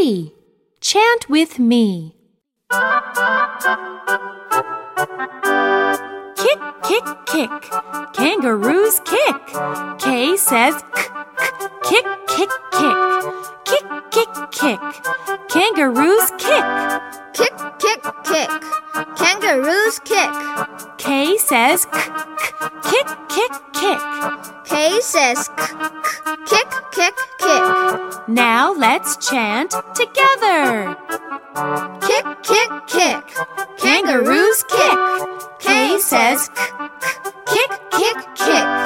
three. Chant with me. Kick, kick, kick. Kangaroos kick. K says k, k. Kick, kick, kick. Kick, kick, kick. Kangaroos kick. Kick, kick, kick. Kangaroos kick. K says k, k. Kick, kick, kick. K says k, k. Now let's chant together. Kick, kick, kick. Kangaroos kick. K says k, k, kick, kick, kick.